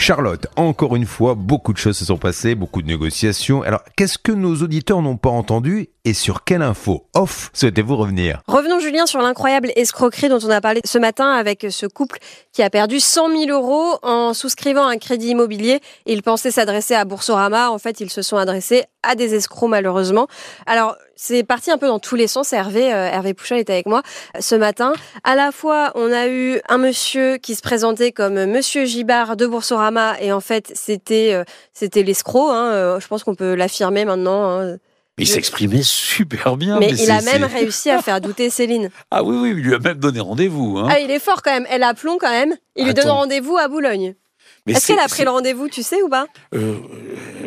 Charlotte, encore une fois, beaucoup de choses se sont passées, beaucoup de négociations. Alors, qu'est-ce que nos auditeurs n'ont pas entendu et sur quelle info off souhaitez-vous revenir? Revenons, Julien, sur l'incroyable escroquerie dont on a parlé ce matin avec ce couple qui a perdu 100 000 euros en souscrivant un crédit immobilier. Ils pensaient s'adresser à Boursorama. En fait, ils se sont adressés à des escrocs, malheureusement. Alors, c'est parti un peu dans tous les sens. Hervé, euh, Hervé Pouchol était avec moi ce matin. À la fois, on a eu un monsieur qui se présentait comme Monsieur Gibard de Boursorama et en fait, c'était euh, c'était l'escroc. Hein, je pense qu'on peut l'affirmer maintenant. Hein. Il s'exprimait super bien. Mais, il a même réussi à faire douter Céline. Ah oui, oui, il lui a même donné rendez-vous. Hein. Ah, il est fort quand même. Elle a plomb quand même. Il lui donne rendez-vous à Boulogne. Est-ce qu'elle a pris le rendez-vous, tu sais ou pas? Euh,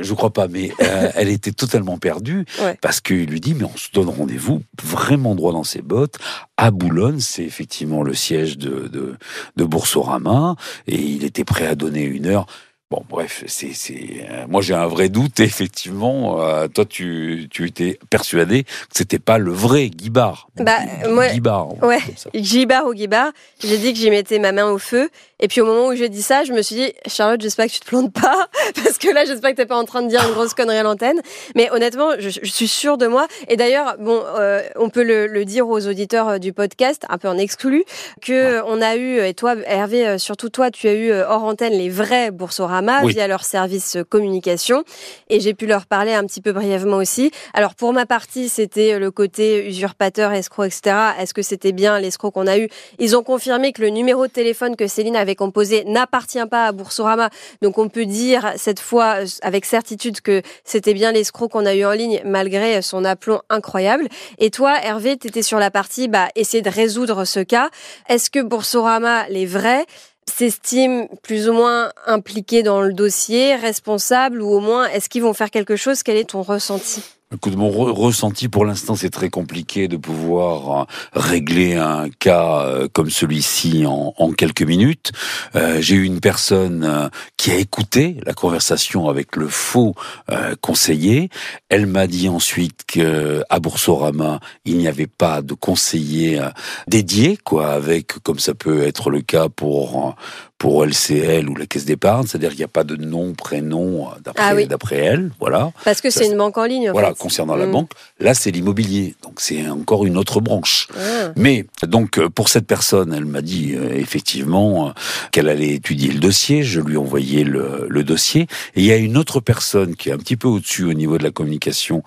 Je crois pas, mais euh, elle était totalement perdue parce qu'il lui dit mais on se donne rendez-vous vraiment droit dans ses bottes à Boulogne, c'est effectivement le siège de, de, de Boursorama et il était prêt à donner une heure. Bon, bref, c'est, c'est, euh, moi j'ai un vrai doute. Effectivement, euh, toi tu, tu étais persuadé que c'était pas le vrai Guibard. Bah, moi, Guibard. Ouais, Guibard ou Guibard. J'ai dit que j'y mettais ma main au feu. Et puis au moment où j'ai dit ça, je me suis dit, Charlotte, j'espère que tu te plantes pas, parce que là, j'espère que t'es pas en train de dire une grosse connerie à l'antenne. Mais honnêtement, je, suis sûre de moi. Et d'ailleurs, bon, euh, on peut le, le, dire aux auditeurs du podcast, un peu en exclu, que on a eu, et toi, Hervé, surtout toi, tu as eu hors antenne les vrais Boursorama via leur service communication. Et j'ai pu leur parler un petit peu brièvement aussi. Alors pour ma partie, c'était le côté usurpateur, escroc, etc. Est-ce que c'était bien l'escroc qu'on a eu? Ils ont confirmé que le numéro de téléphone que Céline avait composé n'appartient pas à Boursorama. Donc on peut dire cette fois avec certitude que c'était bien l'escroc qu'on a eu en ligne malgré son aplomb incroyable. Et toi, Hervé, tu étais sur la partie bah, essayer de résoudre ce cas. Est-ce que Boursorama, les vrais, s'estiment plus ou moins impliqués dans le dossier, responsables, ou au moins est-ce qu'ils vont faire quelque chose? Quel est ton ressenti? Écoute, mon ressenti pour l'instant, c'est très compliqué de pouvoir euh, régler un cas euh, comme celui-ci en, quelques minutes. Euh, J'ai eu une personne qui a écouté la conversation avec le faux conseiller. Elle m'a dit ensuite que à Boursorama, il n'y avait pas de conseiller dédié, quoi, avec comme ça peut être le cas pour pour LCL ou la caisse d'épargne, c'est-à-dire qu'il n'y a pas de nom, prénom d'après ah elle, voilà. Parce que c'est une banque en ligne. En voilà, concernant la mm. banque, là c'est l'immobilier, donc c'est encore une autre branche. Ah. Mais donc euh, pour cette personne, elle m'a dit euh, effectivement euh, qu'elle allait étudier le dossier, je lui ai envoyé le, le, dossier, et il y a une autre personne qui est un petit peu au-dessus au niveau de la communication,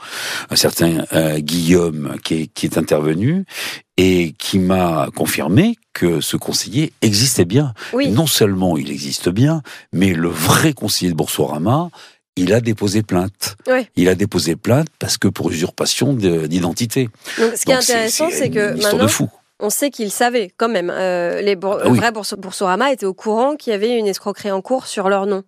un certain Guillaume qui est, qui est intervenu et qui m'a confirmé que ce conseiller existait bien. Non seulement il existe bien, mais le vrai conseiller de Boursorama, il a déposé plainte. Il a déposé plainte parce que pour usurpation d'identité. Donc, ce qui est intéressant, c'est que maintenant, on sait qu'il savait quand même. Euh, les ah vrais Boursorama étaient au courant qu'il y avait une escroquerie en cours sur leur nom.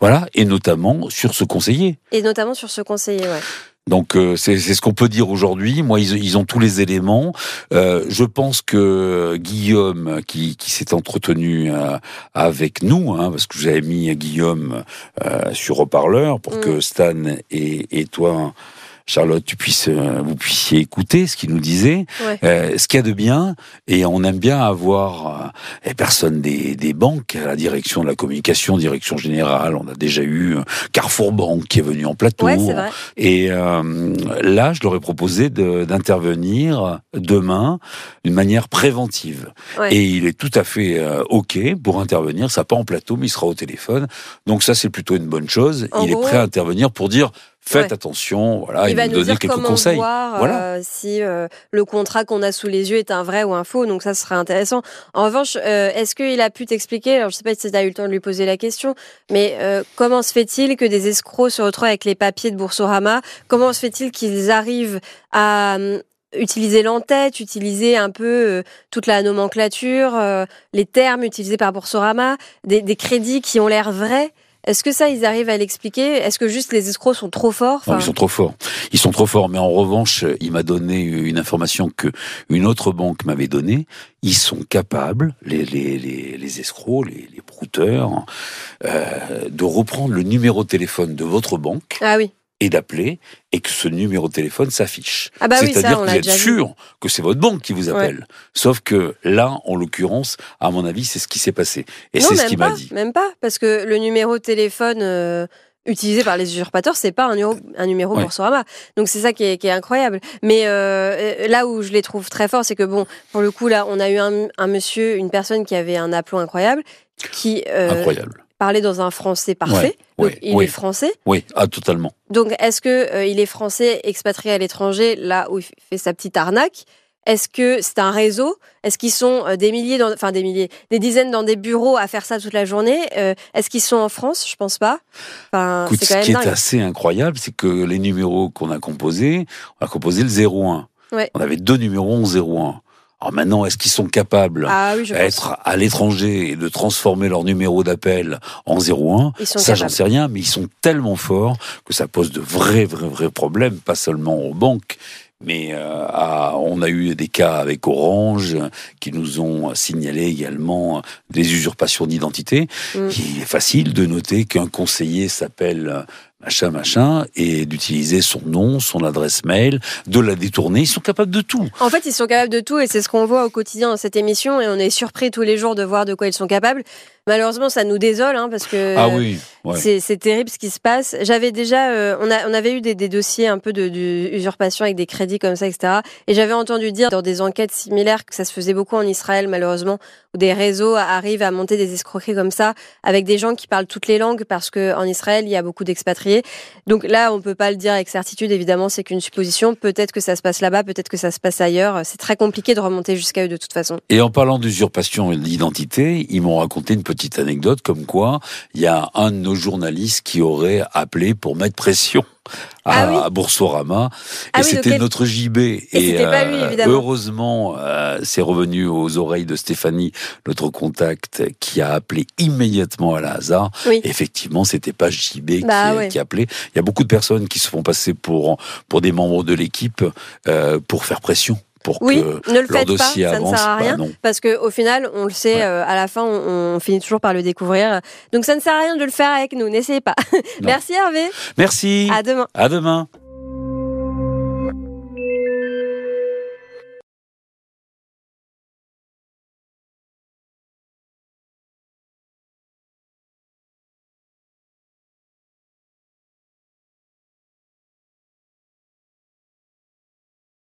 Voilà, et notamment sur ce conseiller. Et notamment sur ce conseiller, ouais. Donc euh, c'est ce qu'on peut dire aujourd'hui. Moi, ils, ils, ont tous les éléments. Euh, je pense que Guillaume, qui, qui s'est entretenu euh, avec nous, hein, parce que j'avais mis Guillaume euh, sur haut-parleur pour mm. que Stan et, et toi Charlotte, tu puisses, euh, vous puissiez écouter ce qu'il nous disait, euh, ce qu'il y a de bien, et on aime bien avoir euh, les personnes des, des, banques à la direction de la communication, direction générale. On a déjà eu Carrefour Banque qui est venu en plateau. Et là, je leur ai proposé d'intervenir demain d'une manière préventive. Et il est tout à fait OK pour intervenir. Ça pas en plateau, mais il sera au téléphone. Donc ça, c'est plutôt une bonne chose. il est prêt à intervenir pour dire faites attention, voilà, il, va nous, donner quelques conseils. Voir, voilà. Euh, si euh, le contrat qu'on a sous les yeux est un vrai ou un faux, donc ça serait intéressant. En revanche, euh, est-ce qu'il a pu t'expliquer, alors je sais pas si tu as eu le temps de lui poser la question, mais comment se fait-il que des escrocs se retrouvent avec les papiers de Boursorama? Comment se fait-il qu'ils arrivent à utiliser l'entête, utiliser un peu toute la nomenclature, les termes utilisés par Boursorama, des, des crédits qui ont l'air vrais? Est-ce que ça, ils arrivent à l'expliquer? Est-ce que juste les escrocs sont trop forts? Ils sont trop forts. Ils sont trop forts. Mais en revanche, il m'a donné une information que une autre banque m'avait donnée. Ils sont capables, les, les, les, les escrocs, les, les brouteurs, euh, de reprendre le numéro de téléphone de votre banque. Ah oui et d'appeler et que ce numéro de téléphone s'affiche. Ah bah oui, C'est-à-dire on que vous êtes vu. sûr que c'est votre banque qui vous appelle. Sauf que là, en l'occurrence, à mon avis, c'est ce qui s'est passé. Et c'est ce qu'il m'a dit. même pas, parce que le numéro de téléphone euh, utilisé par les usurpateurs, c'est pas un numéro, un numéro Ouais. Boursorama. Donc c'est ça qui est, qui est incroyable. Mais euh, là où je les trouve très forts, c'est que bon, pour le coup là, on a eu un, un monsieur, une personne qui avait un aplomb incroyable, qui euh, Incroyable. Parlait dans un français parfait. Ouais, Donc ouais, il ouais. est français. Oui, ah, totalement. Donc est-ce que euh, il est français expatrié à l'étranger, là où il fait sa petite arnaque? Est-ce que c'est un réseau? Est-ce qu'ils sont euh, des milliers, dans, enfin des milliers, des dizaines dans des bureaux à faire ça toute la journée? Euh, Est-ce qu'ils sont en France? Je pense pas. Enfin, Écoute, ce qui est assez incroyable, c'est que les numéros qu'on a composés, on a composé le 01. Ouais. On avait deux numéros en 01. Alors maintenant, est-ce qu'ils sont capables Ah oui, je pense. être à l'étranger et de transformer leur numéro d'appel en 01 Ils sont Ça, j'en sais rien, mais ils sont tellement forts que ça pose de vrais, vrais, vrais problèmes, pas seulement aux banques. Mais euh, à- on a eu des cas avec Orange qui nous ont signalé également des usurpations d'identité. Mm. Il est facile de noter qu'un conseiller s'appelle machin machin et d'utiliser son nom, son adresse mail, de la détourner. Ils sont capables de tout. En fait, ils sont capables de tout et c'est ce qu'on voit au quotidien dans cette émission et on est surpris tous les jours de voir de quoi ils sont capables. Malheureusement, ça nous désole hein, parce que ah oui, ouais. c'est terrible ce qui se passe. J'avais déjà, euh, on, a, on avait eu des, des dossiers un peu de, de usurpation avec des crédits comme ça, etc. Et j'avais entendu dire dans des enquêtes similaires que ça se faisait beaucoup en Israël, malheureusement, où des réseaux arrivent à monter des escroqueries comme ça avec des gens qui parlent toutes les langues parce que en Israël il y a beaucoup d'expatriés. Donc là, on peut pas le dire avec certitude. Évidemment, c'est qu'une supposition. Peut-être que ça se passe là-bas, peut-être que ça se passe ailleurs. C'est très compliqué de remonter jusqu'à eux de toute façon. Et en parlant d'usurpation d'identité, ils m'ont raconté une petite anecdote comme quoi il y a un de nos journalistes qui aurait appelé pour mettre pression à, Ah oui à Boursorama. Ah et oui, c'était notre JB. Et, pas lui, heureusement, euh, c'est revenu aux oreilles de Stéphanie, notre contact, qui a appelé immédiatement à la hasard. Oui. Effectivement, c'était pas JB Bah qui, ouais. qui appelait. Il y a beaucoup de personnes qui se font passer pour pour des membres de l'équipe euh, pour faire pression, pour Oui, que ne le leur faites pas, ça ne sert à Bah rien. non. Parce que au final, on le sait, Ouais. euh, à la fin, on, on finit toujours par le découvrir. Donc ça ne sert à rien de le faire avec nous. N'essayez pas. Merci Hervé. Merci. À demain. À demain.